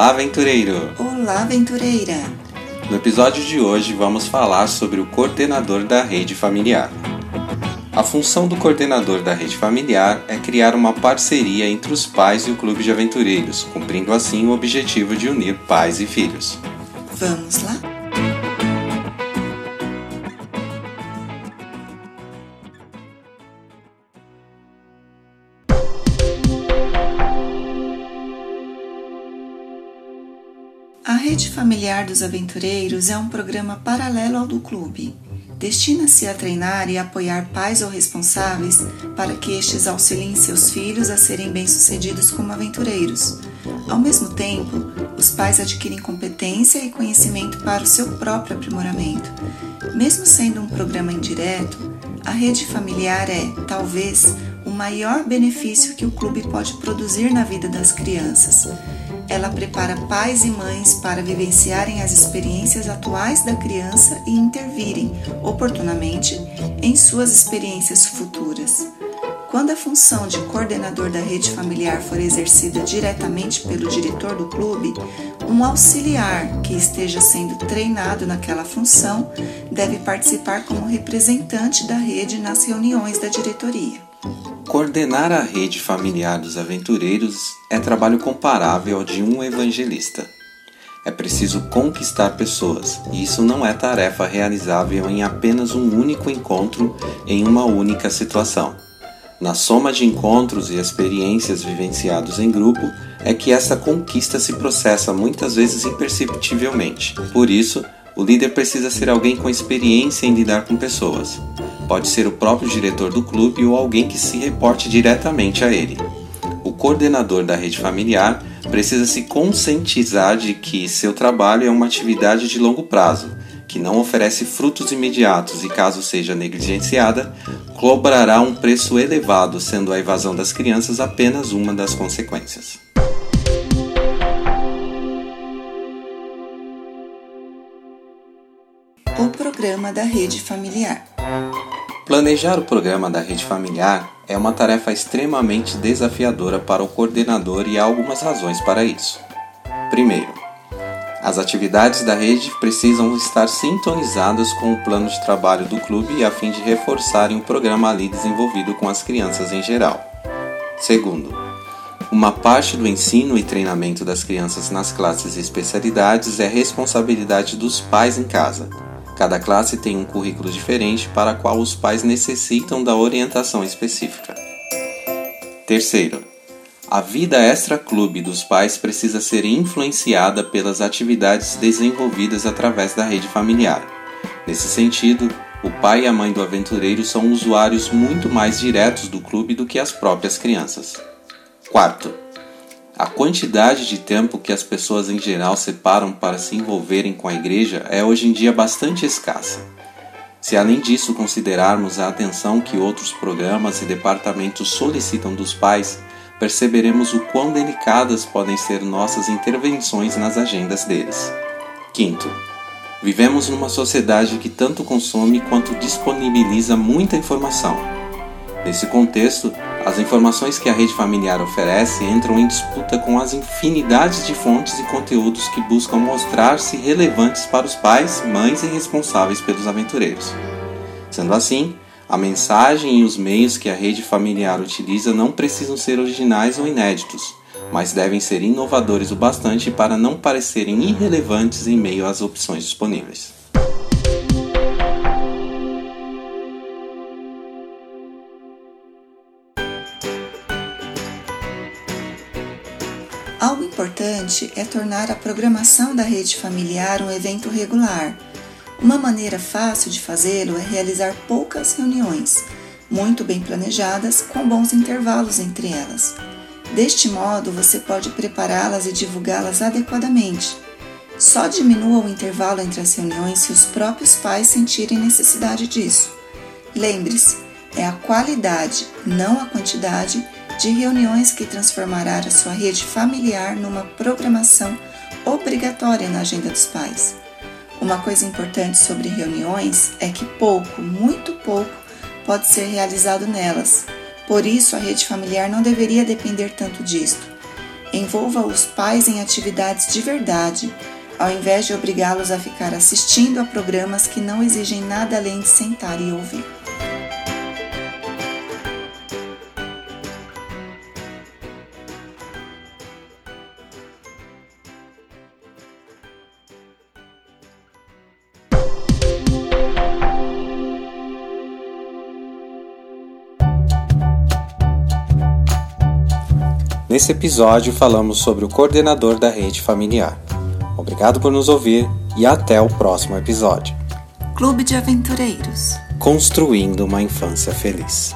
Olá, aventureiro! Olá, aventureira! No episódio de hoje vamos falar sobre o coordenador da rede familiar. A função do coordenador da rede familiar é criar uma parceria entre os pais e o clube de aventureiros, cumprindo assim o objetivo de unir pais e filhos. Vamos lá? Rede Familiar dos Aventureiros é um programa paralelo ao do clube. Destina-se a treinar e apoiar pais ou responsáveis para que estes auxiliem seus filhos a serem bem-sucedidos como aventureiros. Ao mesmo tempo, os pais adquirem competência e conhecimento para o seu próprio aprimoramento. Mesmo sendo um programa indireto, a rede familiar é, talvez, maior benefício que o clube pode produzir na vida das crianças ela prepara pais e mães para vivenciarem as experiências atuais da criança e intervirem, oportunamente, em suas experiências futuras. Quando a função de coordenador da rede familiar for exercida diretamente pelo diretor do clube, um auxiliar que esteja sendo treinado naquela função deve participar como representante da rede nas reuniões da diretoria. Coordenar a rede familiar dos aventureiros é trabalho comparável ao de um evangelista. É preciso conquistar pessoas, e isso não é tarefa realizável em apenas um único encontro em uma única situação. Na soma de encontros e experiências vivenciados em grupo é que essa conquista se processa muitas vezes imperceptivelmente. Por isso, o líder precisa ser alguém com experiência em lidar com pessoas. Pode ser o próprio diretor do clube ou alguém que se reporte diretamente a ele. O coordenador da rede familiar precisa se conscientizar de que seu trabalho é uma atividade de longo prazo, que não oferece frutos imediatos e, caso seja negligenciada, cobrará um preço elevado, sendo a evasão das crianças apenas uma das consequências. O programa da rede familiar. Planejar o programa da rede familiar é uma tarefa extremamente desafiadora para o coordenador e há algumas razões para isso. Primeiro, as atividades da rede precisam estar sintonizadas com o plano de trabalho do clube a fim de reforçarem o programa ali desenvolvido com as crianças em geral. Segundo, uma parte do ensino e treinamento das crianças nas classes e especialidades é responsabilidade dos pais em casa Cada classe tem um currículo diferente para qual os pais necessitam da orientação específica. Terceiro, a vida extra-clube dos pais precisa ser influenciada pelas atividades desenvolvidas através da rede familiar. Nesse sentido, o pai e a mãe do aventureiro são usuários muito mais diretos do clube do que as próprias crianças. Quarto, a quantidade de tempo que as pessoas em geral separam para se envolverem com a igreja é hoje em dia bastante escassa. Se além disso considerarmos a atenção que outros programas e departamentos solicitam dos pais, perceberemos o quão delicadas podem ser nossas intervenções nas agendas deles. Quinto, vivemos numa sociedade que tanto consome quanto disponibiliza muita informação. Nesse contexto, as informações que a rede familiar oferece entram em disputa com as infinidades de fontes e conteúdos que buscam mostrar-se relevantes para os pais, mães e responsáveis pelos aventureiros. Sendo assim, a mensagem e os meios que a rede familiar utiliza não precisam ser originais ou inéditos, mas devem ser inovadores o bastante para não parecerem irrelevantes em meio às opções disponíveis. Algo importante é tornar a programação da rede familiar um evento regular. Uma maneira fácil de fazê-lo é realizar poucas reuniões, muito bem planejadas, com bons intervalos entre elas. Deste modo, você pode prepará-las e divulgá-las adequadamente. Só diminua o intervalo entre as reuniões se os próprios pais sentirem necessidade disso. Lembre-se, é a qualidade, não a quantidade, de reuniões que transformará a sua rede familiar numa programação obrigatória na agenda dos pais. Uma coisa importante sobre reuniões é que pouco, muito pouco, pode ser realizado nelas. Por isso, a rede familiar não deveria depender tanto disto. Envolva os pais em atividades de verdade, ao invés de obrigá-los a ficar assistindo a programas que não exigem nada além de sentar e ouvir. Nesse episódio falamos sobre o coordenador da rede familiar. Obrigado por nos ouvir e até o próximo episódio. Clube de Aventureiros Construindo uma Infância Feliz.